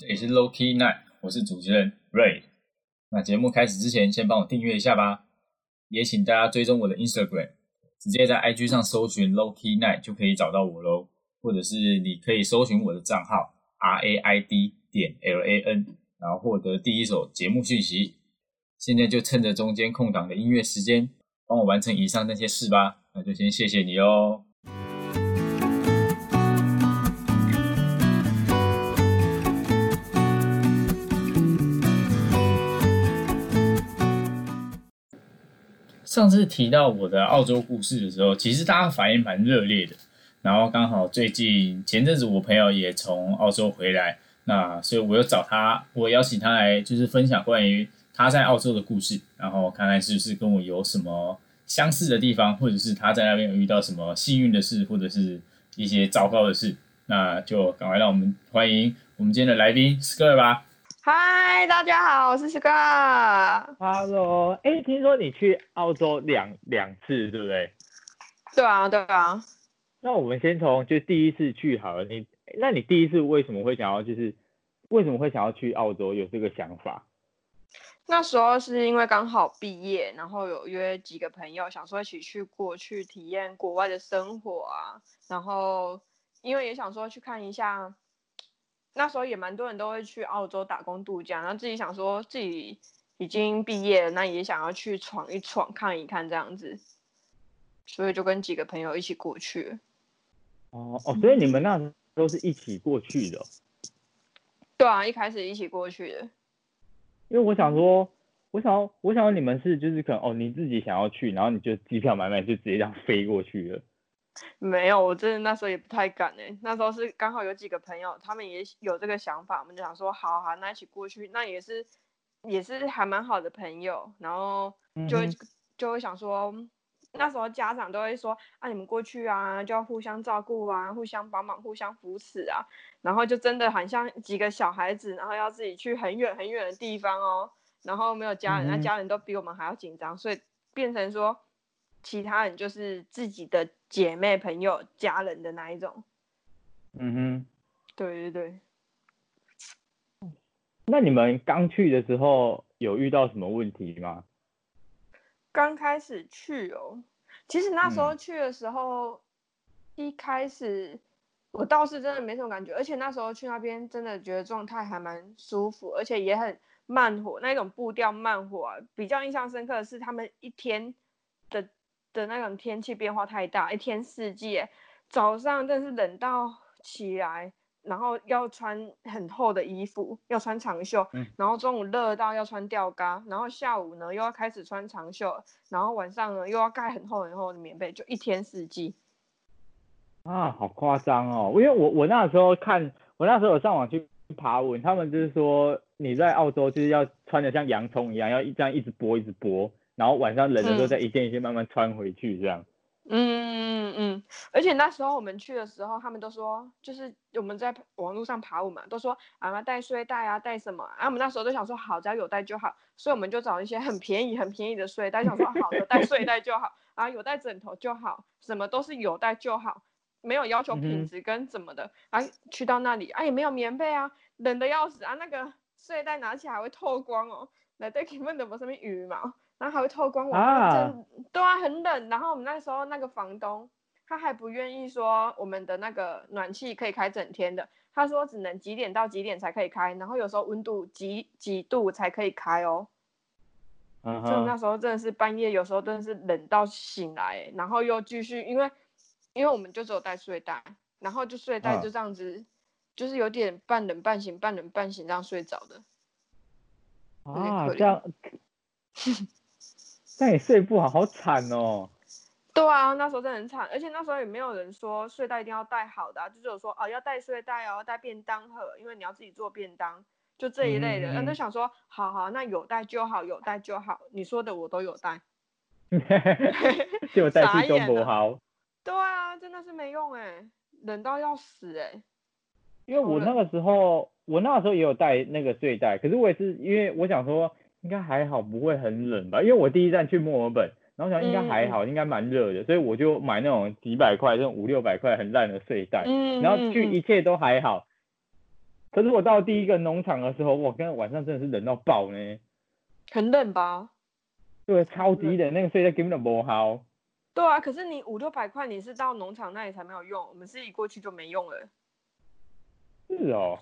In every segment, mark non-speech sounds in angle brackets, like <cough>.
这里是 Low Key Night，我是主持人 Ray。那节目开始之前，先帮我订阅一下吧，也请大家追踪我的 Instagram，直接在 IG 上搜寻 Low Key Night 就可以找到我喽，或者是你可以搜寻我的账号 R A I D 点 L A N，然后获得第一手节目讯息。现在就趁着中间空档的音乐时间，帮我完成以上那些事吧。那就先谢谢你哦。上次提到我的澳洲故事的时候，其实大家反应蛮热烈的。然后刚好最近前阵子我朋友也从澳洲回来，那所以我又找他，我邀请他来就是分享关于他在澳洲的故事，然后看看是不是跟我有什么相似的地方，或者是他在那边有遇到什么幸运的事，或者是一些糟糕的事。那就赶快让我们欢迎我们今天的来宾 Skr 吧。嗨，大家好，我是 Scar。Hello，哎，听说你去澳洲两两次，对不对？对啊，对啊。那我们先从就第一次去好了，你那你第一次为什么会想要就是为什么会想要去澳洲有这个想法？那时候是因为刚好毕业，然后有约几个朋友，想说一起去过去体验国外的生活啊。然后因为也想说去看一下，那时候也蛮多人都会去澳洲打工度假，然后自己想说自己已经毕业了，那也想要去闯一闯，看一看这样子，所以就跟几个朋友一起过去。哦哦，所以你们那时候是一起过去的哦、对啊，一开始一起过去的。因为我想说，我想要我想要你们是就是可能哦你自己想要去，然后你就机票买买就直接这样飞过去了。没有，我真的那时候也不太敢哎、那时候是刚好有几个朋友，他们也有这个想法，我们就想说，好好，那一起过去，那也是也是还蛮好的朋友，然后就会、嗯就会想说，那时候家长都会说，啊，你们过去啊，就要互相照顾啊，互相帮忙，互相扶持啊，然后就真的很像几个小孩子，然后要自己去很远很远的地方哦，然后没有家人，那、嗯家人都比我们还要紧张，所以变成说。其他人就是自己的姐妹、朋友、家人的那一种。嗯哼，对对对，那你们刚去的时候有遇到什么问题吗？刚开始去哦，其实那时候嗯去的时候，一开始我倒是真的没什么感觉，而且那时候去那边真的觉得状态还蛮舒服，而且也很慢火，那种步调慢火啊。比较印象深刻的是他们一天的的那种天气变化太大，一天四季，早上真的是冷到起来。然后要穿很厚的衣服，要穿长袖，嗯然后中午热到要穿吊嘎，然后下午呢又要开始穿长袖，然后晚上呢又要盖很厚很厚的棉被，就一天四季。啊，好夸张哦！因为我我那时候看，我那时候有上网去爬文，他们就是说你在澳洲就是要穿的像洋葱一样，要一这样一直剥一直剥，然后晚上冷的时候嗯再一件一件慢慢穿回去这样。嗯嗯嗯，而且那时候我们去的时候，他们都说，就是我们在网络上爬文嘛，都说啊要带睡袋啊，带什么啊？我们那时候都想说好，只要有带就好，所以我们就找一些很便宜、很便宜的睡袋，想说好的带睡袋就好啊，有带枕头就好，什么都是有带就好，没有要求品质跟怎么的。啊，去到那里啊也没有棉被啊，冷的要死啊，那个睡袋拿起来还会透光哦，来带根本怎么上面羽毛。然后还会透光，我啊真对啊，很冷。然后我们那时候那个房东他还不愿意说我们的那个暖气可以开整天的，他说只能几点到几点才可以开，然后有时候温度几几度才可以开哦。嗯就那哼，时候真的是半夜，有时候真的是冷到醒来欸，然后又继续，因为因为我们就只有带睡袋，然后就睡袋嗯就这样子，就是有点半冷半醒，半冷半醒这样睡着的。啊这样，<laughs> 那你睡不好，好惨哦。对啊，那时候真的很惨，而且那时候也没有人说睡袋一定要带好的、啊，就只有说哦要带睡袋哦，要带便当盒，因为你要自己做便当，就这一类的。嗯嗯嗯然后就想说，好好，那有带就好，有带就好，你说的我都有带。结果带去都傻眼了不好。对啊，真的是没用哎、冷到要死哎、因为我那个时候，我那个时候也有带那个睡袋，可是我也是因为我想说应该还好，不会很冷吧？因为我第一站去墨尔本，然后想应该还好，应该蛮热的，所以我就买那种几百块、这种五六百块很烂的睡袋，嗯，然后去嗯一切都还好，可是我到第一个农场的时候，哇，跟晚上真的是冷到爆呢。很冷吧？对，超级冷，那个睡袋根本就不好。对啊，可是你五六百块，你是到农场那里才没有用，我们自己过去就没用了。是哦。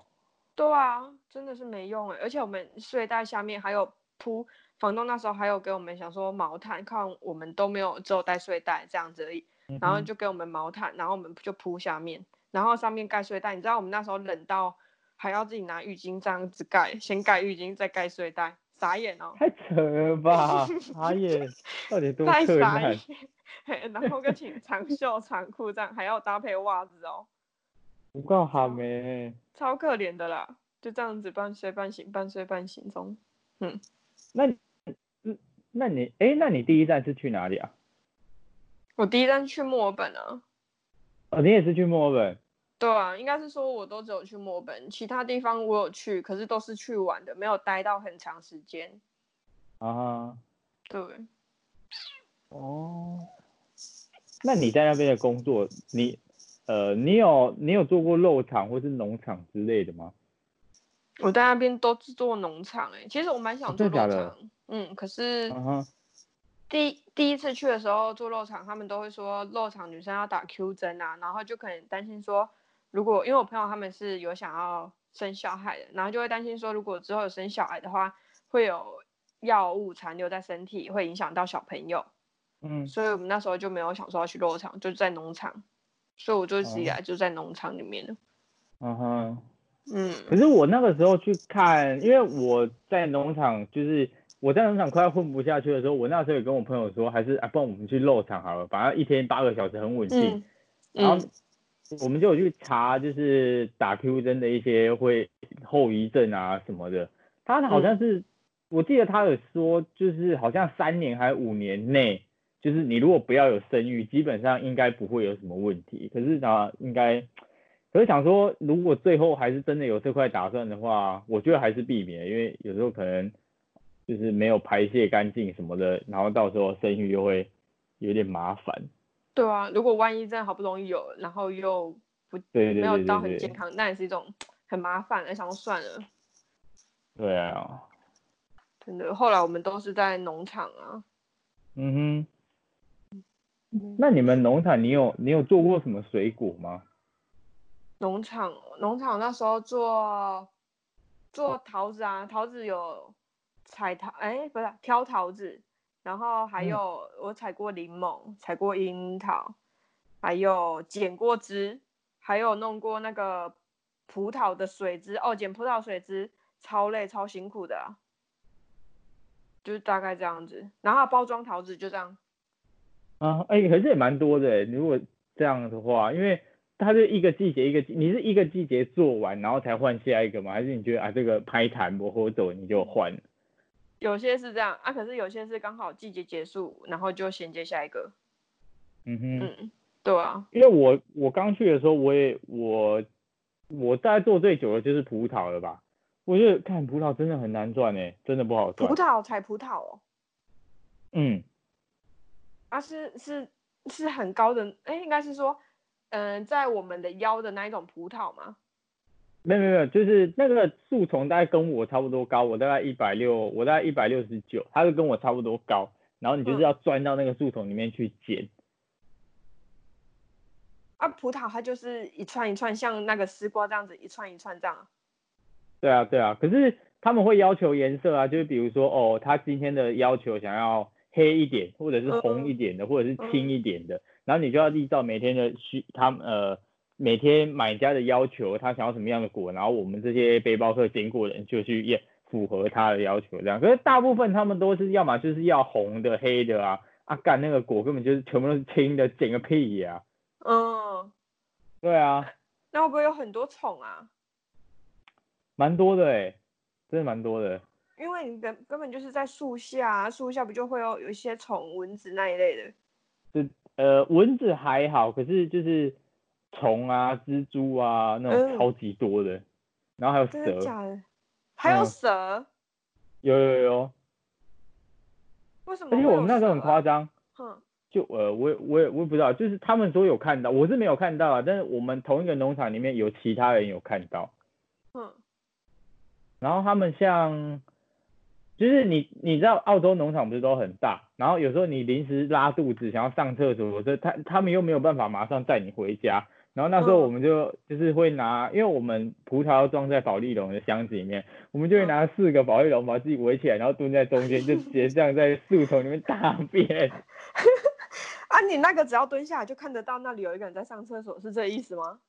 对啊，真的是没用哎，而且我们睡袋下面还有铺，房东那时候还有给我们想说毛毯，看我们都没有只有带睡袋这样子而已，然后就给我们毛毯，然后我们就铺下面，然后上面盖睡袋。你知道我们那时候冷到还要自己拿浴巾这样子盖，先盖浴巾再盖睡袋，傻眼哦。太扯了吧，<laughs> 傻眼，到底多困难？然后跟请长袖长裤这样，还要搭配袜子哦。不够好没，超可怜的啦，就这样子半睡半醒，半睡半醒中。嗯，那，嗯，那你，哎，那你第一站是去哪里啊？我第一站去墨尔本啊。哦，你也是去墨尔本？对啊，应该是说我都只有去墨尔本，其他地方我有去，可是都是去玩的，没有待到很长时间。啊。对。哦。那你在那边的工作，你？呃，你有你有做过肉场或是农场之类的吗？我在那边都是做农场哎，其实我蛮想做肉场，嗯，可是第第一次去的时候做肉场，他们都会说肉场女生要打 Q 针啊，然后就可能担心说，如果因为我朋友他们是有想要生小孩的，然后就会担心说，如果之后有生小孩的话，会有药物残留在身体，会影响到小朋友，嗯，所以我们那时候就没有想说要去肉场，就在农场。所以我就直来就在农场里面了。嗯哼，嗯。可是我那个时候去看，因为我在农场，就是我在农场快要混不下去的时候，我那时候也跟我朋友说，还是啊，不然我们去肉场好了，反正一天八个小时很稳定。然后我们就有去查，就是打 Q 针的一些会后遗症啊什么的。他好像是，我记得他有说，就是好像三年还是五年内。就是你如果不要有生育，基本上应该不会有什么问题。可是呢，应该，可是想说，如果最后还是真的有这块打算的话，我觉得还是避免，因为有时候可能就是没有排泄干净什么的，然后到时候生育又会有点麻烦。对啊，如果万一真的好不容易有，然后又不对没有到很健康，那也是一种 <tsk> 很麻烦。想说算了。对啊。真的，后来我们都是在农场啊。嗯哼。那你们农场，你有你有做过什么水果吗？农场农场那时候做做桃子啊，桃子有采桃，哎，不是挑桃子，然后还有我采过柠檬，采过樱桃，还有剪过枝，还有弄过那个葡萄的水汁哦，剪葡萄水汁超累超辛苦的，就是大概这样子，然后包装桃子就这样。啊，哎，可是也蛮多的。如果这样的话，因为它是一个季节一个季，你是一个季节做完，然后才换下一个吗？还是你觉得啊，这个拍弹不或走你就换？有些是这样啊，可是有些是刚好季节结束，然后就衔接下一个。嗯哼，嗯，对啊。因为我我刚去的时候，我也我我大概做最久的就是葡萄了吧？我觉得看葡萄真的很难赚哎，真的不好赚。葡萄采葡萄哦。嗯。啊，是是是很高的，哎，应该是说，嗯，在我们的腰的那一种葡萄吗？没有没有，就是那个树丛大概跟我差不多高，我大概一百六，我大概一百六十九，它是跟我差不多高，然后你就是要钻到那个树丛里面去捡。啊，葡萄它就是一串一串，像那个丝瓜这样子，一串一串这样。对啊对啊，可是他们会要求颜色啊，就是比如说哦，他今天的要求想要。黑一点，或者是红一点的，或者是青一点的，然后你就要依照每天的需，他呃每天买家的要求，他想要什么样的果，然后我们这些背包客经过人就去验符合他的要求这样。可是大部分他们都是要么就是要红的、黑的啊，啊干那个果根本就是全部都是青的，捡个屁呀！嗯，对啊。那会不会有很多虫啊？蛮多的哎，真的蛮多的。因为你根根本就是在树下，树下不就会有有一些虫、蚊子那一类的。就呃，蚊子还好，可是就是虫啊、蜘蛛啊那种超级多的，然后还有蛇。假的？还有蛇？有有有。为什么？而且我们那时候很夸张。哼。就呃，我也我也我也不知道，就是他们说有看到，我是没有看到啊。但是我们同一个农场里面有其他人有看到。哼，然后他们像，就是你你知道澳洲农场不是都很大，然后有时候你临时拉肚子想要上厕所，这他他们又没有办法马上带你回家，然后那时候嗯我们就就是会拿，因为我们葡萄要装在保利龙的箱子里面，我们就会拿四个保利龙把自己围起来，然后蹲在中间，就直接这样在树丛里面大便。<laughs> 啊，你那个只要蹲下来就看得到那里有一个人在上厕所，是这意思吗？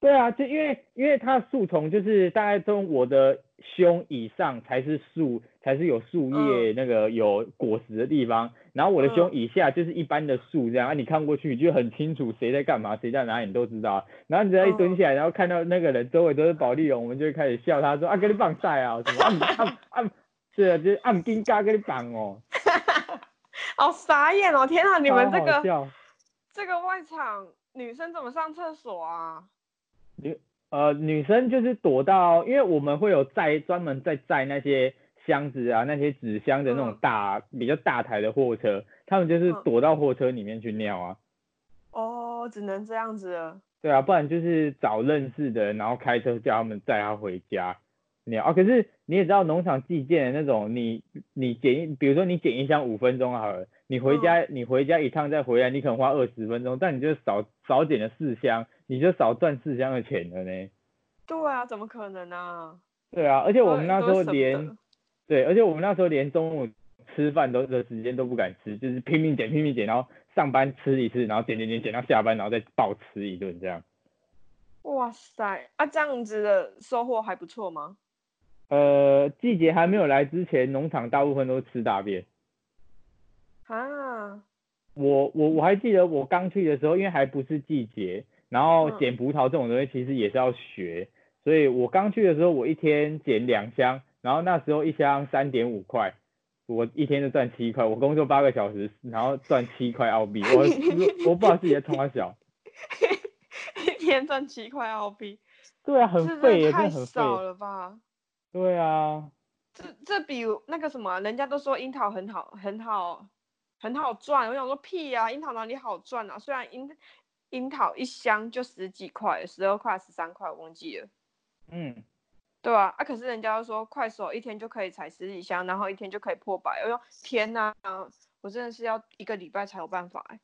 对啊，就因为因为它的树丛就是大概从我的胸以上才是树，才是有树叶那个有果实的地方，然后我的胸嗯以下就是一般的树这样，啊你看过去你就很清楚谁在干嘛，谁在哪里你都知道，然后你只要一蹲下来，然后看到那个人周围都是保利龙，我们就开始笑他说啊给你绑晒啊什么按按按，是啊就是按金嘎给你绑哦，<laughs> 好傻眼哦！天啊，你们这个笑。这个外场女生怎么上厕所啊？呃，女生就是躲到，因为我们会有载专门在载那些箱子啊，那些纸箱的那种嗯大、比较大台的货车，他们就是嗯躲到货车里面去尿啊。哦，只能这样子了。对啊，不然就是找认识的人，然后开车叫他们载他回家尿啊。可是你也知道，农场寄件的那种，你你捡一，比如说你捡一箱五分钟好了，你回家、你回家一趟再回来，你可能花二十分钟，但你就少少捡了四箱，你就少赚四箱的钱了呢。对啊，怎么可能啊？对啊，而且我们那时候连对，而且我们那时候连中午吃饭都的时间都不敢吃，就是拼命捡拼命捡，然后上班吃一次，然后捡捡捡捡到下班，然后再暴吃一顿这样。哇塞，啊，这样子的收获还不错吗？呃，季节还没有来之前，农场大部分都吃大便。啊，我我我还记得我刚去的时候，因为还不是季节，然后嗯。捡葡萄这种东西其实也是要学，所以我刚去的时候，我一天捡两箱，然后那时候一箱三点五块，我一天就赚七块，我工作八个小时，然后赚七块澳币，我 <laughs> 我不知道自己在冲他小，一天赚七块澳币，对啊，很这废耶，真真的太的很少，了吧？对啊，这这比那个什么，人家都说樱桃很好，很好，很好赚。我想说屁呀、樱桃哪里好赚啊？虽然樱樱桃一箱就十几块，十二块、十三块，我忘记了。嗯，对啊，啊，可是人家都说快手一天就可以采十几箱，然后一天就可以破百。我说天哪，我真的是要一个礼拜才有办法哎、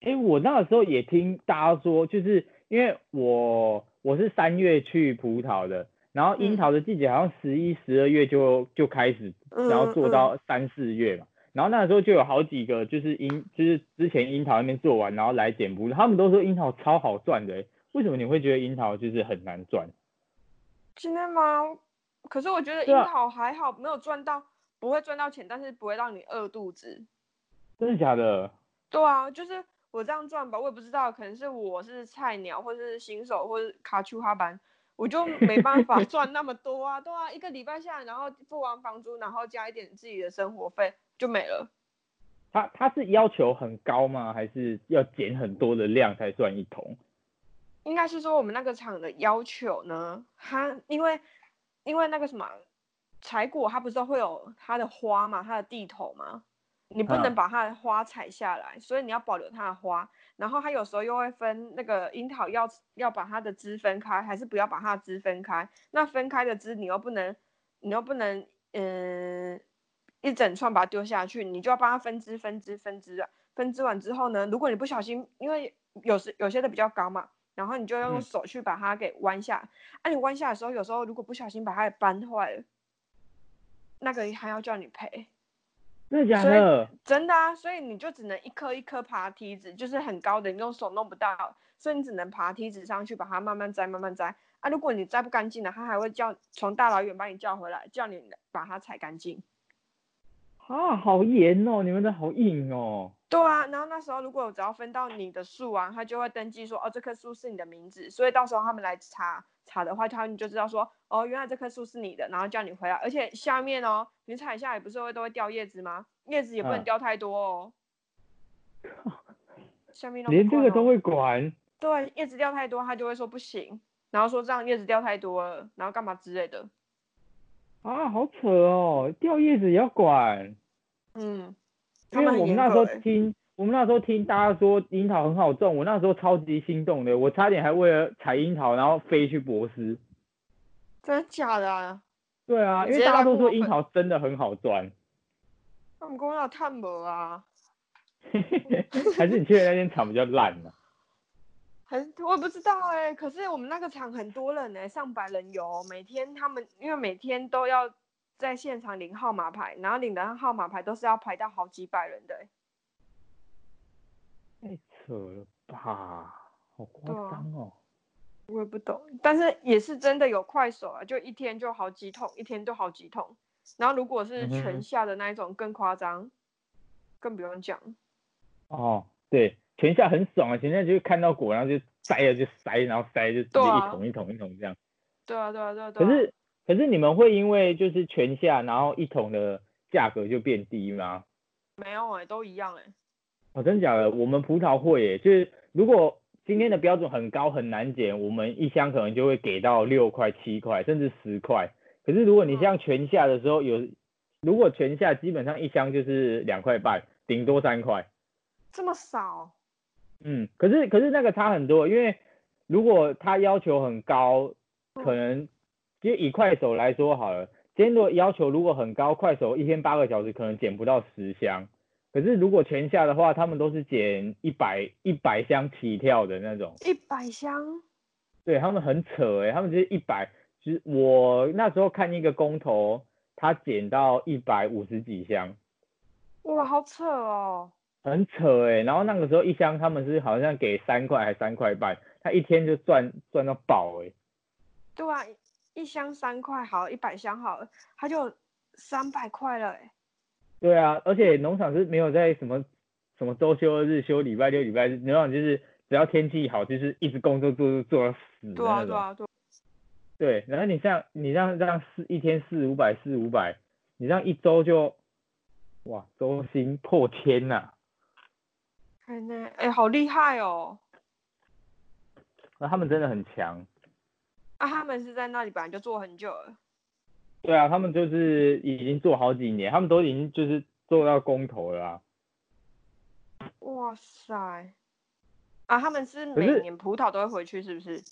哎，我那个时候也听大家说，就是因为我我是三月去葡萄的，然后樱嗯桃的季节好像十一、十二月就就开始，嗯然后做到三四月嘛，然后那时候就有好几个就是樱，就是之前樱桃那边做完，然后来捡葡萄，他们都说樱桃超好赚的，为什么你会觉得樱桃就是很难赚？真的吗？可是我觉得樱桃还好，没有赚到，不会赚到钱，但是不会让你饿肚子。真的假的？对啊，就是我这样赚吧，我也不知道，可能是我是菜鸟，或是新手，或是卡丘哈班，我就没办法 <laughs> 赚那么多啊。对啊，一个礼拜下来，然后付完房租，然后加一点自己的生活费就没了。他他是要求很高吗？还是要减很多的量才算一桶？应该是说我们那个厂的要求呢，它因为因为那个什么采果，它不是会有它的花嘛，它的地头嘛，你不能嗯把它的花采下来，所以你要保留它的花。然后它有时候又会分那个樱桃要要把它的枝分开，还是不要把它的枝分开？那分开的枝你又不能，你又不能，嗯、一整串把它丢下去，你就要帮它分枝、分枝、分枝啊。分枝完之后呢，如果你不小心，因为有时有些的比较高嘛，然后你就要用嗯手去把它给弯下。啊，你弯下的时候，有时候如果不小心把它给扳坏了，那个还要叫你赔。真的假所以的？真的啊，所以你就只能一颗一颗爬梯子，就是很高的，你用手弄不到，所以你只能爬梯子上去把它慢慢摘，慢慢摘。啊，如果你摘不干净了，它还会叫从大老远把你叫回来，叫你把它踩干净。啊，好严哦，你们的好硬哦。对啊，然后那时候如果我只要分到你的树啊，他就会登记说，哦，这棵树是你的名字，所以到时候他们来查查的话，他们就知道说，哦，原来这棵树是你的，然后叫你回来。而且下面哦，你采下来不是会都会掉叶子吗？叶子也不能嗯掉太多哦。<laughs> 下面连这个都会管，对，叶子掉太多，他就会说不行，然后说这样叶子掉太多了，然后干嘛之类的。啊，好扯哦，掉叶子也要管。嗯，因为我们那时候听，我们那时候听大家说樱桃很好种，我那时候超级心动的，我差点还为了采樱桃然后飞去博斯。真的假的啊？对啊，因为大家都说樱桃真的很好钻，他们跟我有探博啊，<laughs> 还是你去的那间厂比较烂呢、很我也不知道哎、可是我们那个场很多人哎、上百人有，每天他们因为每天都要在现场领号码牌，然后领的号码牌都是要排到好几百人的、欸。太扯了吧，好夸张哦。我也不懂，但是也是真的有快手啊，就一天就好几桶，一天就好几桶。然后如果是全下的那一种更夸张，更不用讲。哦，对，全下很爽啊，全下就是看到果，然后就塞了就塞，然后塞就直接一桶一桶一桶这样。对啊，对啊，对啊，对啊。可是可是你们会因为就是全下，然后一桶的价格就变低吗？没有哎、都一样哎、哦，真假的？我们葡萄会耶，就是如果今天的标准很高很难减，我们一箱可能就会给到六块、七块，甚至十块。可是如果你嗯像全下的时候有，如果全下基本上一箱就是两块半，顶多三块。这么少？嗯，可是可是那个差很多，因为如果他要求很高，可能就以快手来说好了，今天如果要求如果很高，快手一天八个小时可能减不到十箱，可是如果全下的话，他们都是减一百一百箱起跳的那种，一百箱？对他们很扯诶、他们就是一百，其实我那时候看一个工头，他减到一百五十几箱。哇，好扯哦！很扯哎、然后那个时候一箱他们是好像给三块还三块半，他一天就赚赚到爆哎、对啊，一箱三块，好，一百箱好了，它就三百块了哎、对啊，而且农场是没有在什么什么周休日休礼拜六礼拜日，农场就是只要天气好，就是一直工作做做做到死的对啊。对啊，对啊。对，然后你像你这样这样四一天四五百四五百，你这样一周就哇周薪破千呐、哎那哎，好厉害哦！那他们真的很强。啊，他们是在那里本来就做很久了。对啊，他们就是已经做好几年，他们都已经就是做到工头了啊。哇塞！啊，他们是每年葡萄都会回去，是不是？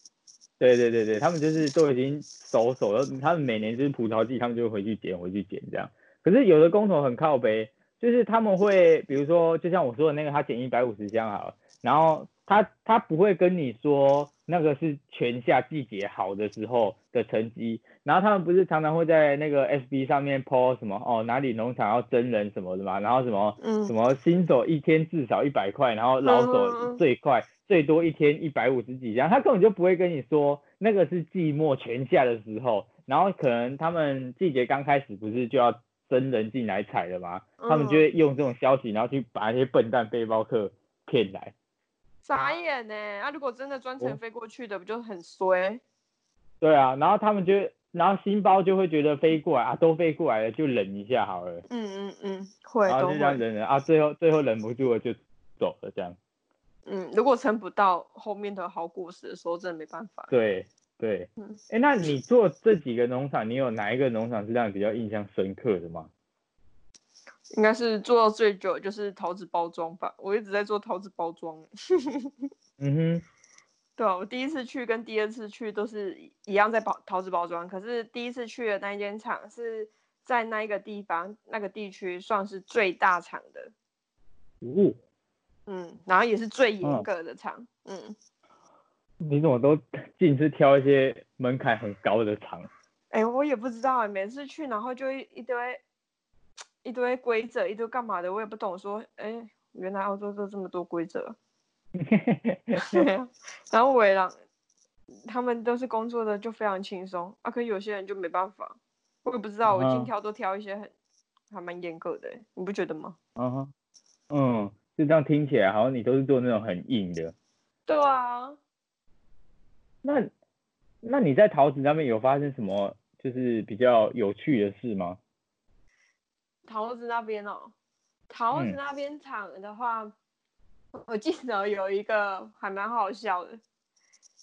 对对对对，他们就是都已经熟手了，他们每年就是葡萄季，他们就会回去捡回去捡这样。可是有的工头很靠北，就是他们会，比如说就像我说的那个，他捡一百五十箱好了，然后他他不会跟你说那个是全夏季节好的时候的成绩，然后他们不是常常会在那个 FB 上面 po 什么哦哪里农场要真人什么的嘛，然后什么嗯。什么新手一天至少一百块，然后老手嗯最快最多一天一百五十几箱，他根本就不会跟你说那个是季末全夏的时候，然后可能他们季节刚开始不是就要真人进来踩了吗？他们就会用这种消息，然后去把那些笨蛋背包客骗来。傻眼呢！啊，如果真的专程我飞过去的，不就很衰？对啊，然后他们就，然后新包就会觉得飞过来啊，都飞过来了，就忍一下好了，嗯嗯嗯，会都然后就这样。忍忍啊，最后最后忍不住了就走了这样。嗯，如果撑不到后面的好果实的时候，真的没办法。对对，嗯。哎、那你做这几个农场，你有哪一个农场是让你比较印象深刻的吗？应该是做到最久就是桃子包装吧，我一直在做桃子包装。<laughs> 嗯哼，对啊，我第一次去跟第二次去都是一一样在包桃子包装，可是第一次去的那一间厂是在那一个地方那个地区算是最大厂的，哦，嗯，然后也是最严嗯格的厂，嗯，你怎么都尽是挑一些门槛很高的场？哎、我也不知道啊，每次去然后就一一堆 <tsk> 一堆规则，一堆干嘛的，我也不懂说，哎、原来澳洲都这么多规则，<laughs> 然后我也让他们都是工作的就非常轻松啊，可有些人就没办法，我也不知道，我嗯尽挑都挑一些很还蛮严格的欸，你不觉得吗？嗯哼，嗯，就这样听起来好像你都是做那种很硬的。对啊，那那你在桃子那边有发生什么就是比较有趣的事吗？桃子那边哦，桃子嗯那边厂的话，我记得有一个还蛮好笑的，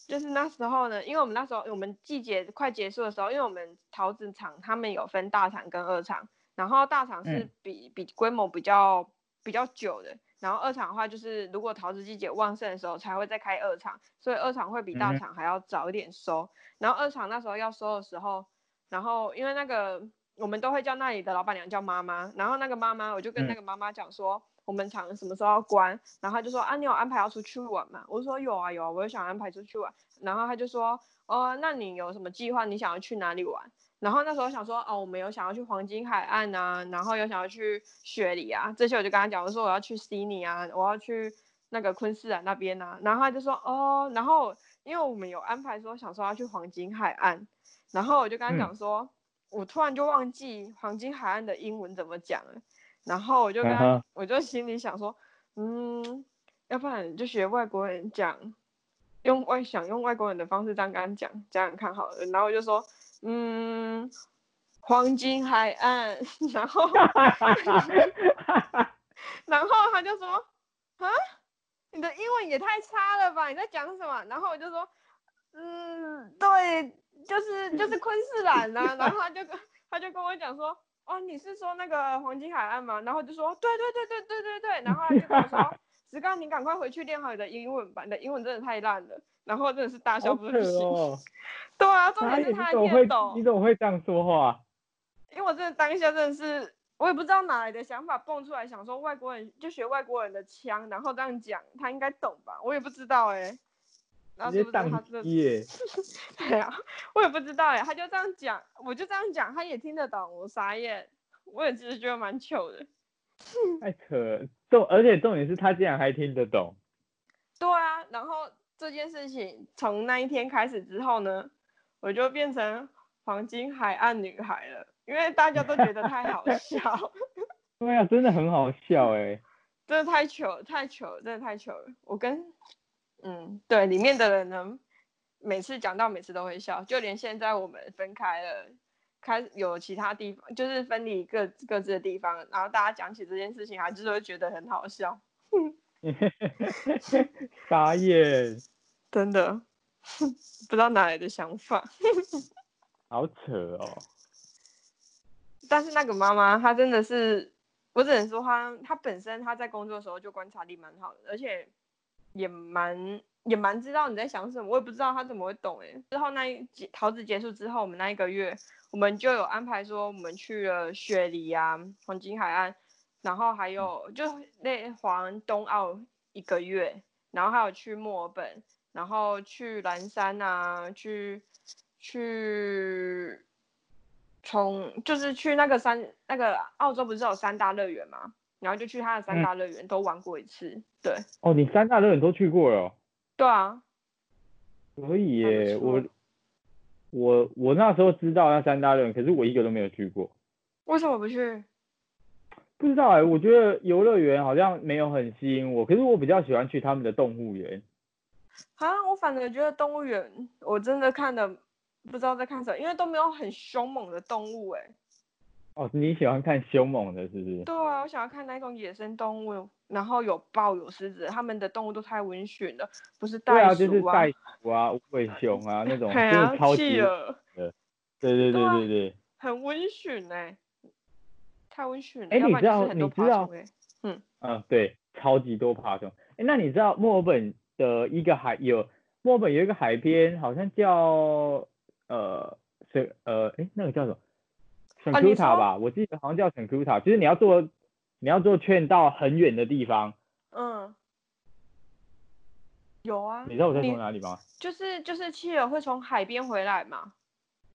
就是那时候呢，因为我们那时候我们季节快结束的时候，因为我们桃子厂他们有分大厂跟二厂，然后大厂是嗯比、比规模比较比较久的，然后二厂的话就是如果桃子季节旺盛的时候才会再开二厂，所以二厂会比大嗯哼场还要早一点收。然后二厂那时候要收的时候，然后因为那个我们都会叫那里的老板娘叫妈妈，然后那个妈妈我就跟那嗯个妈妈讲说。我们厂什么时候要关？然后她就说啊，你有安排要出去玩吗？我说有啊有啊，我有想安排出去玩。然后她就说哦，那你有什么计划？你想要去哪里玩？然后那时候想说哦，我们有想要去黄金海岸啊，然后有想要去雪梨啊，这些我就跟他讲，我说我要去悉尼啊，我要去那个昆士兰那边啊。然后他就说哦，然后因为我们有安排说想说要去黄金海岸，然后我就跟他嗯讲说，我突然就忘记黄金海岸的英文怎么讲了。然后我就跟他，嗯我就心里想说，嗯，要不然就学外国人讲，用外想用外国人的方式这样跟他讲讲讲看好了。然后我就说，嗯，黄金海岸，<laughs> 然后 <laughs> 然后他就说，啊，你的英文也太差了吧？你在讲什么？然后我就说，嗯，对，就是就是昆士兰呐、然后他就跟他就跟我讲说，哦，你是说那个黄金海岸吗？然后就说，对对对对对对对。然后他就跟我说，石刚，你赶快回去练好你的英文吧，你的英文真的太烂了。然后真的是大笑不行。哦！对啊，重哪里点是他还你怎么会听得懂你。怎么会这样说话？<laughs> 因为我真的当下真的是，我也不知道哪来的想法蹦出来，想说外国人就学外国人的腔，然后这样讲，他应该懂吧？我也不知道哎、然后是不是他真的机耶！<laughs> 对啊，我也不知道哎、他就这样讲，我就这样讲，他也听得懂，我傻眼，我也其实觉得蛮糗的。太扯了，重而且重点是他竟然还听得懂。对啊，然后这件事情从那一天开始之后呢，我就变成黄金海岸女孩了，因为大家都觉得太好笑。<laughs> 对啊，真的很好笑哎。真的太糗，太糗，真的太糗了。我跟，嗯，对，里面的人呢，每次讲到每次都会笑，就连现在我们分开了，开有其他地方，就是分离各各自的地方，然后大家讲起这件事情，还是会觉得很好笑，<laughs> 傻眼，真的，<laughs> 不知道哪来的想法。<laughs> 好扯哦。但是那个妈妈，她真的是，我只能说她，她本身她在工作的时候就观察力蛮好的，而且也蛮也蛮知道你在想什么。我也不知道她怎么会懂哎。之后那一结桃子结束之后，我们那一个月，我们就有安排说我们去了雪梨啊、黄金海岸，然后还有就那环东澳一个月，然后还有去墨尔本，然后去蓝山啊，去去从就是去那个三那个澳洲不是有三大乐园吗？然后就去他的三嗯大乐园都玩过一次。对哦，你三大乐园都去过了哦。对啊，可以耶，我我我那时候知道那三大乐园，可是我一个都没有去过。为什么不去？不知道哎，我觉得游乐园好像没有很吸引我，可是我比较喜欢去他们的动物园。啊，我反正觉得动物园我真的看的不知道在看什么，因为都没有很凶猛的动物哎。哦，你喜欢看凶猛的，是不是？对啊，我想要看那种野生动物，然后有豹有狮子，他们的动物都太温驯了，不是袋鼠就是袋鼠啊、无尾熊啊那种，<laughs> 对真啊的超级。企鹅对对对对啊对对。很温驯哎，太温驯了，哎要不然你知道就是很多你知道爬虫哎。嗯，对，超级多爬虫。哎，那你知道墨尔本的一个海有墨尔本有一个海边，好像叫呃是呃哎那个叫什么？圣啊你 Kuta 吧，我记得好像叫圣 Kuta，就是你要坐你要坐券到很远的地方，嗯，有啊，你知道我在你说哪里吗？就是就是企鹅会从海边回来嘛？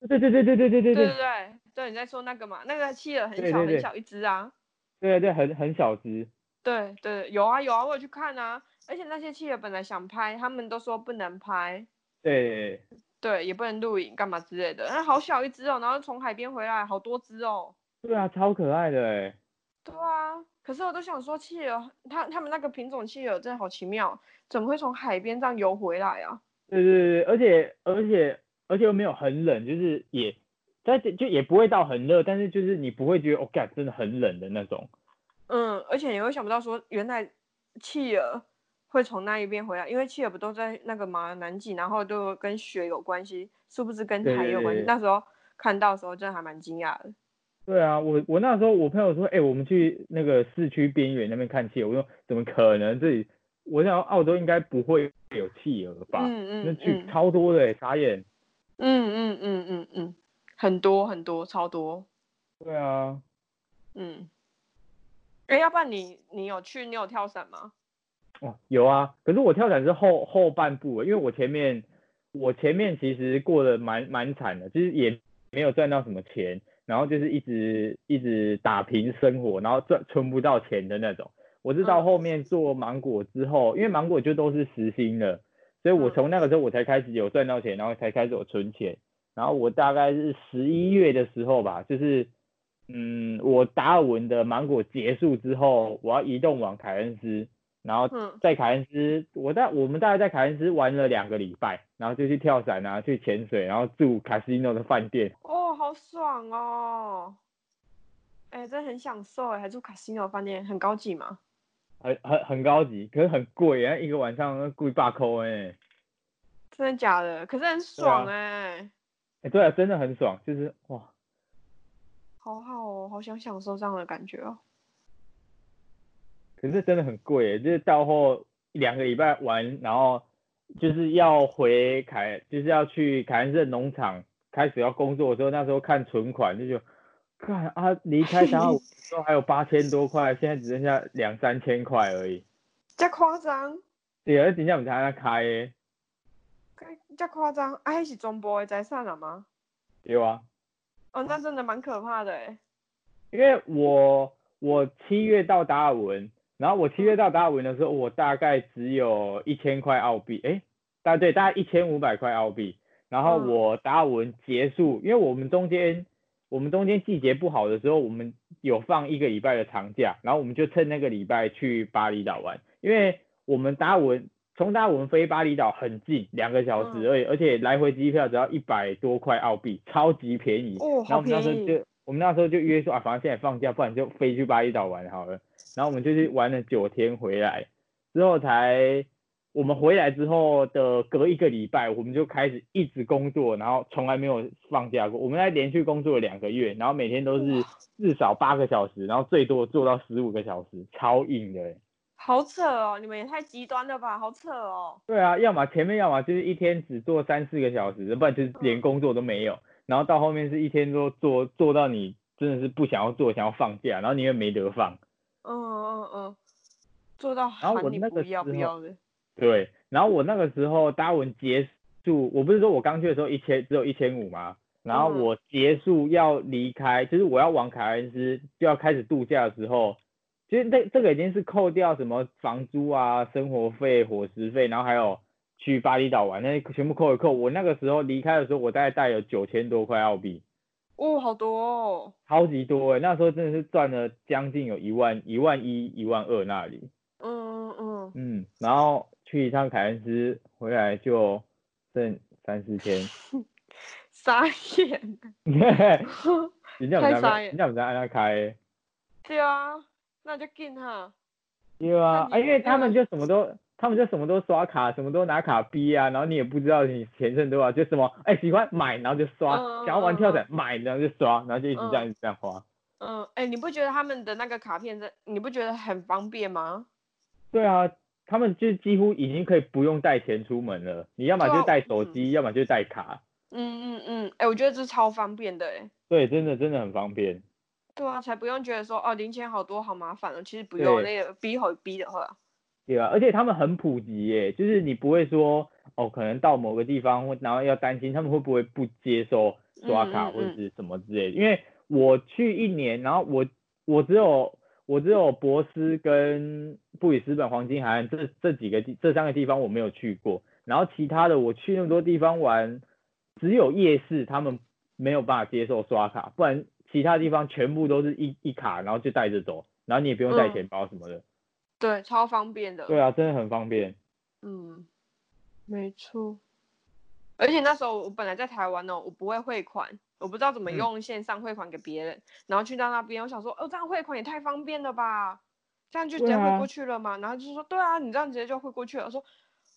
对对对对对对对对对对对对，你在说那个嘛？那个企鹅很小很小一只啊。对对，很很小只。对对，有啊有啊，我有去看啊。而且那些企鹅本来想拍，他们都说不能拍，对，对，也不能录影干嘛之类的。那好小一只哦，然后从海边回来，好多只哦。对啊，超可爱的哎。对啊，可是我都想说，企鹅，它它们那个品种企鹅真的好奇妙，怎么会从海边这样游回来啊？对对对，而且而且而且又没有很冷，就是也，但是就也不会到很热，但是就是你不会觉得哦，干真的很冷的那种。嗯，而且你会想不到说，原来企鹅会从那一边回来，因为企鹅不都在那个嘛南极，然后都跟雪有关系，殊不是跟海有关系。那时候看到的时候，真的还蛮惊讶的。对啊，我我那时候我朋友说，哎、我们去那个市区边缘那边看企鹅，我说怎么可能？这里我想澳洲应该不会有企鹅吧？嗯嗯那去嗯超多的、欸，傻眼。嗯嗯嗯嗯嗯，很多很多，超多。对啊，嗯，哎，要不然你你有去你有跳伞吗？哦，有啊，可是我跳伞是后后半部的，因为我前面我前面其实过得蛮蛮惨的，就是也没有赚到什么钱，然后就是一直一直打拼生活，然后赚存不到钱的那种。我是到嗯后面做芒果之后，因为芒果就都是实薪的，所以我嗯从那个时候我才开始有赚到钱，然后才开始有存钱。然后我大概是十一月的时候吧，就是嗯，我达尔文的芒果结束之后，我要移动往凯恩斯，然后嗯在凯恩斯，我在我们大概在凯恩斯玩了两个礼拜，然后就去跳伞啊，去潜水，然后住 casino 的饭店。哦，好爽哦！哎，真的很享受哎，还住 casino 饭店，很高级吗？很很很高级，可是很贵啊，一个晚上贵八扣哎。真的假的？可是很爽哎，哎，对啊，真的很爽，就是哇，好好哦，好想享受这样的感觉哦。可是真的很贵耶，就是到后两个礼拜玩，然后就是要回凯，就是要去凯恩斯的农场开始要工作的时候，那时候看存款就就，看啊，离开达尔文之后还有八千多块，现在只剩下两三千块而已。这夸张，对啊，真正唔知安怎开的，这夸张，啊，迄是中部的财产了吗？对啊，哦，那真的蛮可怕的哎。因为我我七月到达尔文，然后我七月到达尔文的时候，我大概只有一千块澳币，诶，大对，大概一千五百块澳币。然后我达尔文结束，因为我们中间我们中间季节不好的时候，我们有放一个礼拜的长假，然后我们就趁那个礼拜去巴厘岛玩，因为我们达尔文从达我们飞巴厘岛很近，两个小时嗯而已，而且来回机票只要一百多块澳币，超级便宜。然后我们那时候。就我们那时候就约说啊，反正现在放假，不然就飞去巴厘岛玩好了。然后我们就去玩了九天回来，之后才我们回来之后的隔一个礼拜，我们就开始一直工作，然后从来没有放假过。我们在连续工作了两个月，然后每天都是至少八个小时，然后最多做到十五个小时，超硬的欸。好扯哦，你们也太极端了吧，好扯哦。对啊，要么前面要么就是一天只做三四个小时，不然就是连工作都没有。然后到后面是一天都做做到你真的是不想要做，想要放假，然后你又没得放。嗯嗯嗯，做到然后我喊你不要不要的。对，然后我那个时候达尔文结束，我不是说我刚去的时候一千只有一千五吗？然后嗯我结束要离开，就是我要往凯恩斯就要开始度假的时候，其实这这个已经是扣掉什么房租啊、生活费、伙食费，然后还有去巴厘岛玩，那些全部扣一扣。我那个时候离开的时候，我大概带有九千多块澳币，哦，好多哦。超级多哎、那时候真的是赚了将近有一万、一万一、一万二那里。嗯嗯嗯，然后去一趟凯恩斯，回来就剩三四千。嗯，傻眼。<laughs> <laughs> 人家不知道，太傻眼人家不知道按他开。对啊，那就进哈。有啊，啊，因为他们就什么都，他们就什么都刷卡，什么都拿卡逼啊，然后你也不知道你钱剩多少，就什么哎喜欢买，然后就刷，嗯想要玩嗯跳伞买，然后就刷，然后就一直这样、嗯一直这样花。嗯，哎、你不觉得他们的那个卡片真，你不觉得很方便吗？对啊，他们就几乎已经可以不用带钱出门了，你要么就带手嗯机，要么就带卡。嗯嗯嗯，哎、我觉得这超方便的哎。对，真的真的很方便。对啊，才不用觉得说哦零钱好多好麻烦哦，其实不用那个逼好逼的话。对啊，而且他们很普及耶，就是你不会说哦，可能到某个地方，然后要担心他们会不会不接受刷卡或者是什么之类的。因为我去一年，然后我我只有我只有博斯跟布里斯本黄金海岸这这几个地这三个地方我没有去过，然后其他的我去那么多地方玩，只有夜市他们没有办法接受刷卡，不然其他地方全部都是一一卡，然后就带着走，然后你也不用带嗯钱包什么的。对，超方便的。对啊，真的很方便。嗯，没错。而且那时候我本来在台湾哦，我不会汇款，我不知道怎么嗯用线上汇款给别人，然后去到那边，我想说，哦，这样汇款也太方便了吧，这样就直接汇过去了嘛。然后就说，对啊，你这样直接就汇过去了。我说，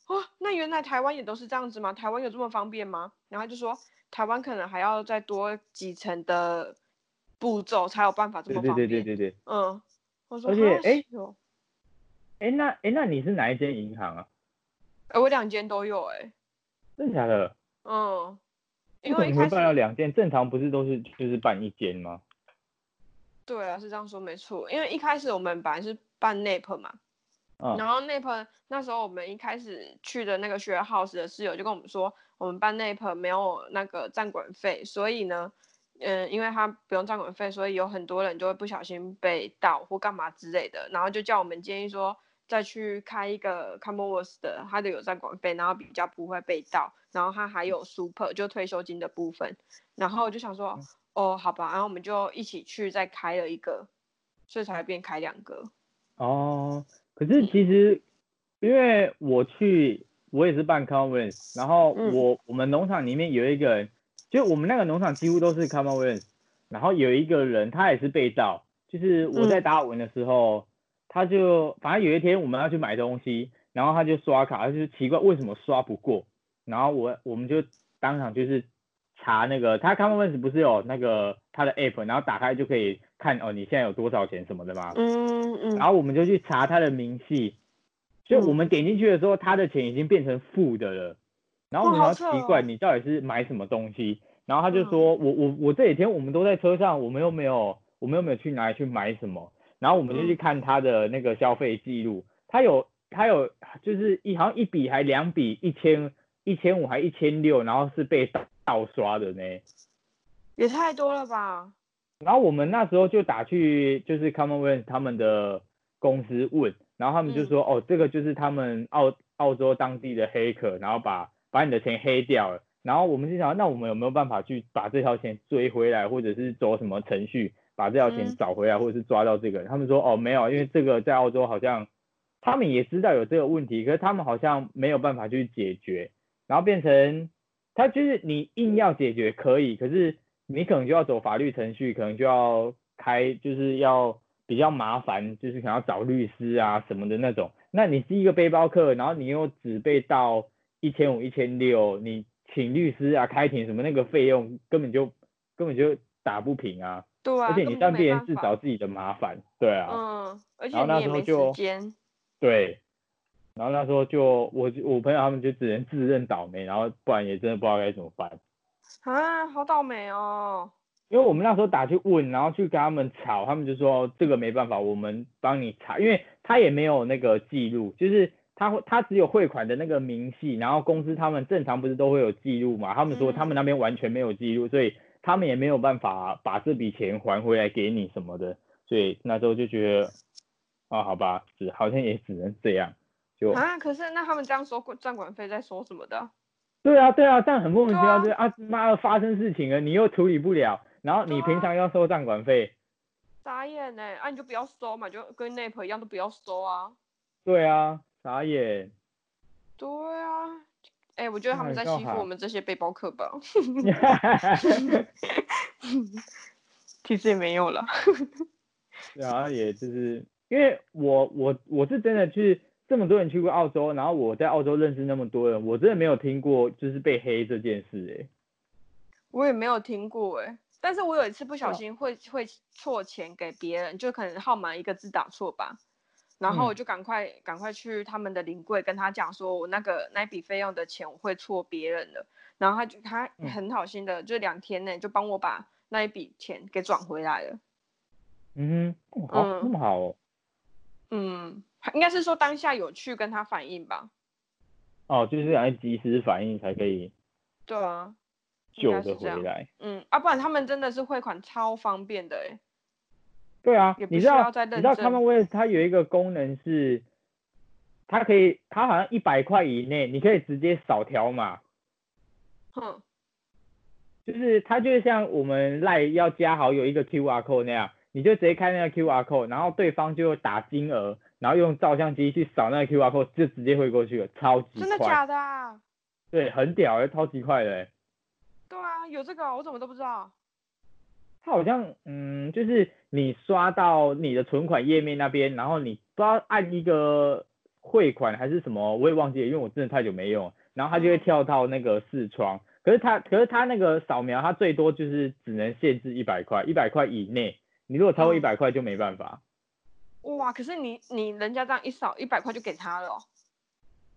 哦，那原来台湾也都是这样子吗？台湾有这么方便吗？然后就说，台湾可能还要再多几层的步骤才有办法这对对对么方便。对对对。嗯，我说而且哈诶是哦哎，那哎那你是哪一间银行啊？哎、我两间都有哎、真的假的？嗯，因为什么会办到两间？正常不是都是就是办一间吗？对啊是这样说没错，因为一开始我们本来是办 NAP 嘛，嗯然后 NAP 那时候我们一开始去的那个 share house 的室友就跟我们说，我们办 NAP 没有那个站管费，所以呢，嗯，因为他不用站管费，所以有很多人就会不小心被盗或干嘛之类的，然后就叫我们建议说再去开一个 Commonwealth 的，他的有站管费，然后比较不会被盗，然后他还有 Super 就退休金的部分，然后我就想说，哦，好吧，然后我们就一起去再开了一个，所以才变开两个。哦，可是其实因为我去，我也是办 Commonwealth，然后嗯我、我们农场里面有一个人，就我们那个农场几乎都是 Commonwealth，然后有一个人他也是被盗，就是我在嗯达尔文的时候，他就反正有一天我们要去买东西，然后他就刷卡，他就奇怪为什么刷不过，然后我我们就当场就是查那个他 Commonwealth 不是有那个他的 app，然后打开就可以看哦你现在有多少钱什么的吗？嗯嗯，然后我们就去查他的明细，所以我嗯们点进去的时候，他的钱已经变成负的了。然后我们要奇怪，哦你到底是买什么东西？然后他就嗯说，我我我这几天我们都在车上，我们又没有我们又没有去哪里去买什么。然后我们就去嗯看他的那个消费记录，他有他有就是一好像一笔还两笔一千一千五还一千六，然后是被盗盗刷的呢。也太多了吧？然后我们那时候就打去就是 Commonwealth 他们的公司问，然后他们就嗯说，哦，这个就是他们澳澳洲当地的黑客，然后把把你的钱黑掉了。然后我们就想，那我们有没有办法去把这条钱追回来，或者是走什么程序把这条钱嗯找回来，或者是抓到这个人？他们说，哦，没有，因为这个在澳洲好像他们也知道有这个问题，可是他们好像没有办法去解决，然后变成他就是你硬要解决可以，可是你可能就要走法律程序，可能就要开，就是要比较麻烦，就是可能要找律师啊什么的那种。那你是一个背包客，然后你又只被到一千五、一千六，你请律师啊、开庭什么那个费用根本就根本就打不平啊，对啊，而且你让别人自找自己的麻烦，对啊。嗯，而且那你也没时候就时间。对，然后那时候就我我朋友他们就只能自认倒霉，然后不然也真的不知道该怎么办。啊，好倒霉哦。因为我们那时候打去问，然后去跟他们吵，他们就说这个没办法，我们帮你查，因为他也没有那个记录，就是他会他只有汇款的那个明细，然后公司他们正常不是都会有记录嘛，他们说他们那边完全没有记录，所以他们也没有办法把这笔钱还回来给你什么的，所以那时候就觉得啊，好吧，只好像也只能这样，就啊，可是那他们这样收站管费在收什么的？对啊，对啊，这样很莫名其妙，对对啊，妈的发生事情了，你又处理不了，然后你平常要收账管费，傻眼呢？啊，你就不要收嘛，就跟 NAP 一样，都不要收啊。对啊，傻眼。对啊。哎、我觉得他们在欺负我们这些背包客吧。其实也没有了。<laughs> 对啊，也就是因为我我我是真的去这么多人去过澳洲，然后我在澳洲认识那么多人，我真的没有听过就是被黑这件事哎、<laughs> 我也没有听过哎、但是我有一次不小心会会错钱给别人，就可能号码一个字打错吧，然后我嗯就赶快赶快去他们的临柜跟他讲说，我那个那笔费用的钱我会错别人的，然后他就他嗯很好心的，就两天内就帮我把那一笔钱给转回来了。嗯哼，嗯那么好哦，嗯，应该是说当下有去跟他反映吧。哦，就是要及时反应才可以对啊，应救得该是这样回来。嗯，啊，不然他们真的是汇款超方便的哎、对啊你知道你知道认证 Commonwealth 它有一个功能是，它可以它好像一百块以内，你可以直接扫条码。哼，就是它就是像我们赖要加好友一个 QR code 那样，你就直接开那个 QR code，然后对方就打金额，然后用照相机去扫那个 QR code，就直接汇过去了，超级快。真的假的啊？对，很屌欸，超级快的欸。对啊，有这个哦我怎么都不知道。它好像嗯，就是你刷到你的存款页面那边，然后你不知道按一个汇款还是什么，我也忘记了，因为我真的太久没用。然后它就会嗯跳到那个视窗，可是它可是它那个扫描，它最多就是只能限制一百块，一百块以内，你如果超过哦一百块就没办法。哇，可是你你人家这样一扫一百块就给他了哦。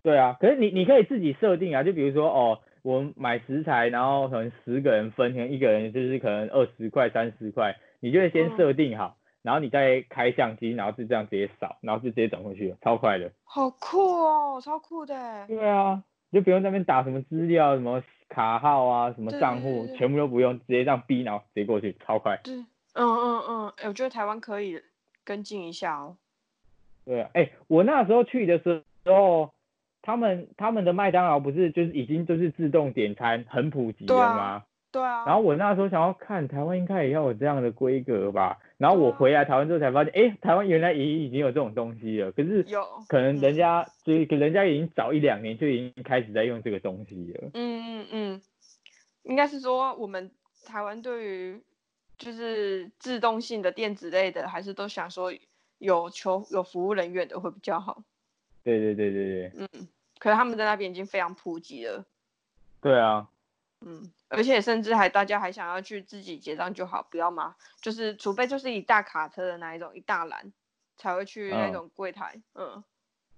对啊，可是你你可以自己设定啊，就比如说哦，我买食材，然后可能十个人分，可能一个人就是可能二十块、三十块，你就会先嗯设定好，然后你再开相机，然后就这样直接扫，然后就直接转过去了，超快的。好酷哦，超酷的耶。对啊，你就不用在那边打什么资料、什么卡号啊、什么对账户全部都不用，直接这样逼，然后直接过去，超快。对，嗯嗯嗯，哎，我觉得台湾可以跟进一下哦。对啊，哎、我那时候去的时候，他们他们的麦当劳不是就是已经就是自动点餐很普及了吗？对啊。然后我那时候想要看台湾应该也要有这样的规格吧，然后我回来台湾之后才发现，哎、台湾原来也已经有这种东西了，可是有可能人嗯家就人家已经早一两年就已经开始在用这个东西了。嗯嗯嗯，应该是说我们台湾对于就是自动性的电子类的，还是都想说有求有服务人员的会比较好。对对对对对，嗯，可是他们在那边已经非常普及了。对啊，嗯，而且甚至还大家还想要去自己结账就好，不要嘛，就是除非就是一大卡车的那一种一大篮，才会去那嗯种柜台。嗯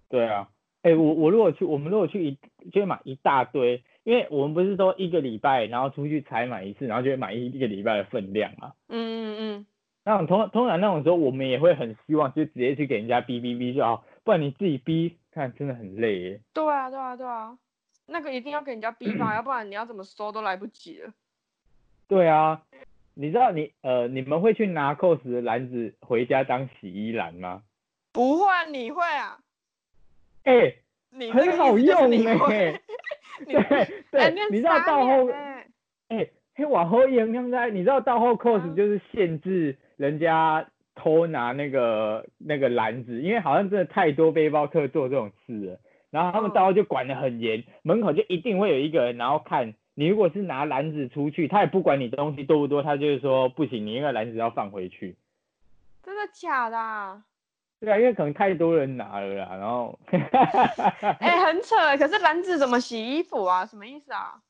对啊，哎、我我如果去，我们如果去一就会买一大堆，因为我们不是说一个礼拜，然后出去采买一次，然后就会买一一个礼拜的分量啊。嗯嗯嗯那种通通常那种时候，我们也会很希望就直接去给人家逼逼逼就好，不然你自己逼，看真的很累耶。对啊对啊对啊，那个一定要给人家逼吧，<clears throat> 要不然你要怎么收都来不及了。对啊，你知道你呃你们会去拿 cos 的篮子回家当洗衣篮吗？不会，你会啊？哎、你很好用哎 <laughs> 对哎对，那你知道傻到后哎，嘿，往后延现在，你知道到后 cos 嗯就是限制人家偷拿那个那个篮子，因为好像真的太多背包客做这种事了，然后他们嗯到后就管得很严，门口就一定会有一个人，然后看你如果是拿篮子出去，他也不管你东西多不多，他就是说不行，你那个篮子要放回去。真的假的啊？对啊，因为可能太多人拿了啦，然后，<laughs> 哎、很扯欸。可是篮子怎么洗衣服啊？什么意思啊？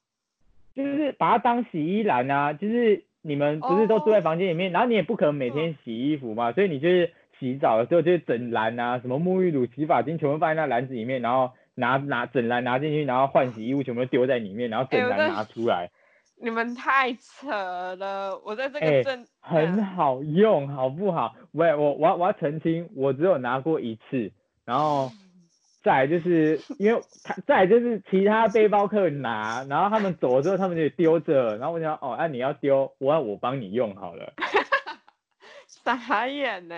就是把它当洗衣篮啊，就是你们不是都住在房间里面，然后你也不可能每天洗衣服嘛，所以你就是洗澡的时候就是整篮啊，什么沐浴乳、洗发精全部放在那篮子里面，然后拿拿整篮拿进去，然后换洗衣物全部都丢在里面，然后整篮拿出来，<laughs> 你们太扯了！我在这哎个镇、很嗯好用，好不好？喂，我我要我要澄清，我只有拿过一次，然后。再就是因为他，再就是其他背包客拿，然后他们走了之后，他们就丢着，然后我想，哦，那、啊、你要丢，我要我帮你用好了。<laughs> 傻眼呢。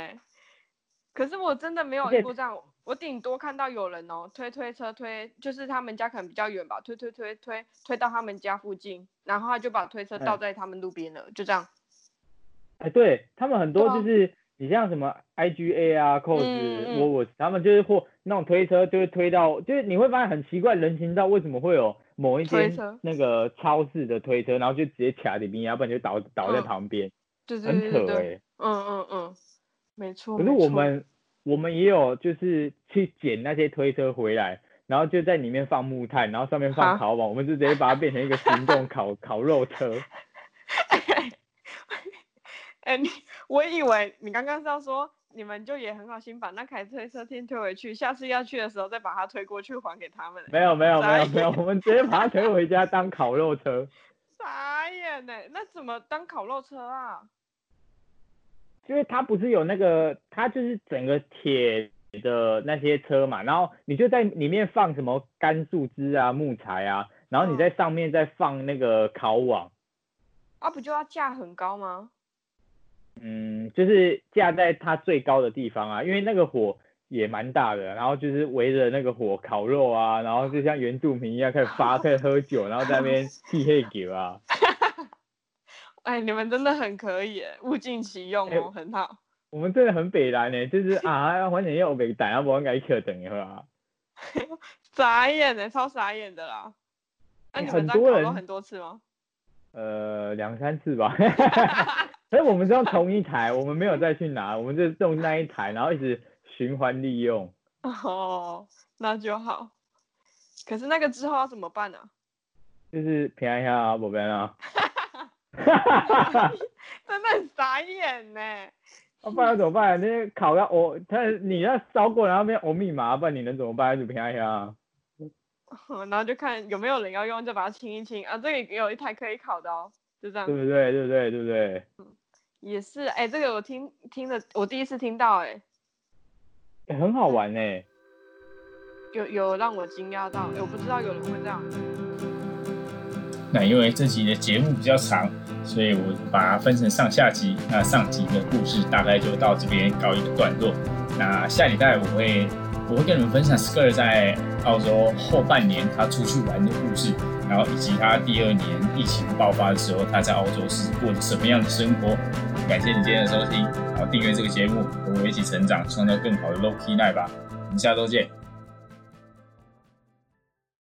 可是我真的没有而且遇过这样，我顶多看到有人哦推推车推，就是他们家可能比较远吧，推推推推推到他们家附近，然后他就把推车倒嗯在他们路边了，就这样。哎，对他们很多就是你像什么 IGA 啊、cos、嗯嗯我我他们就是或那种推车就会推到，就是你会发现很奇怪，人行道为什么会有某一间那个超市的推车，然后就直接卡里面，要不然就倒倒在嗯。旁边，对对很扯哎、对对。对，嗯嗯嗯，没错。可是我们我们也有就是去捡那些推车回来，然后就在里面放木炭，然后上面放烤网，我们就直接把它变成一个行动烤烤肉车。<laughs> 哎、你我以为你刚刚是要说你们就也很好心把那台推车先推回去，下次要去的时候再把它推过去还给他们。没有没有没有没有，我们直接把它推回家当烤肉车。<laughs> 傻眼呢，那怎么当烤肉车啊？就是它不是有那个，它就是整个铁的那些车嘛，然后你就在里面放什么干树枝啊、木材啊，然后你在上面再放那个烤网，啊，不就要架很高吗？嗯，就是架在它最高的地方啊，因为那个火也蛮大的，然后就是围着那个火烤肉啊，然后就像原住民一样开始发，<laughs> 开始喝酒，然后在那边踢黑酒啊，哎，你们真的很可以，物尽其用哎哦，很好。<laughs> 我们真的很北蓝呢，就是啊，反正要被打，要不然该去等一会儿啊。<laughs> 傻眼呢，超傻眼的啦。那、哎你们这样很多人很多次吗？呃，两三次吧。<laughs> 可是我们是用同一台，我们没有再去拿，我们就用那一台，然后一直循环利用。哦，那就好。可是那个之后要怎么办呢、就是平安一下啊，宝贝啊。<laughs> 真的很傻眼呢。那不然怎么办？那考要我他你要烧过，然后变欧密码，不然你能怎么办？就平安一下。然后就看有没有人要用，就把它清一清啊。这里有一台可以烤的哦，就这样。对不对？对不对？对不对？也是，哎，这个我听听的，我第一次听到，哎，很好玩哎，有有让我惊讶到，我不知道有人会这样。那因为这集的节目比较长，所以我把它分成上下集。那上集的故事大概就到这边告一个段落。那下礼拜我会我会跟你们分享 Skr 在澳洲后半年他出去玩的故事，然后以及他第二年疫情爆发的时候他在澳洲是过着什么样的生活。感谢你今天的收听，然后订阅这个节目，和我一起成长，创造更好的 Low Key Night 吧。我们下周见。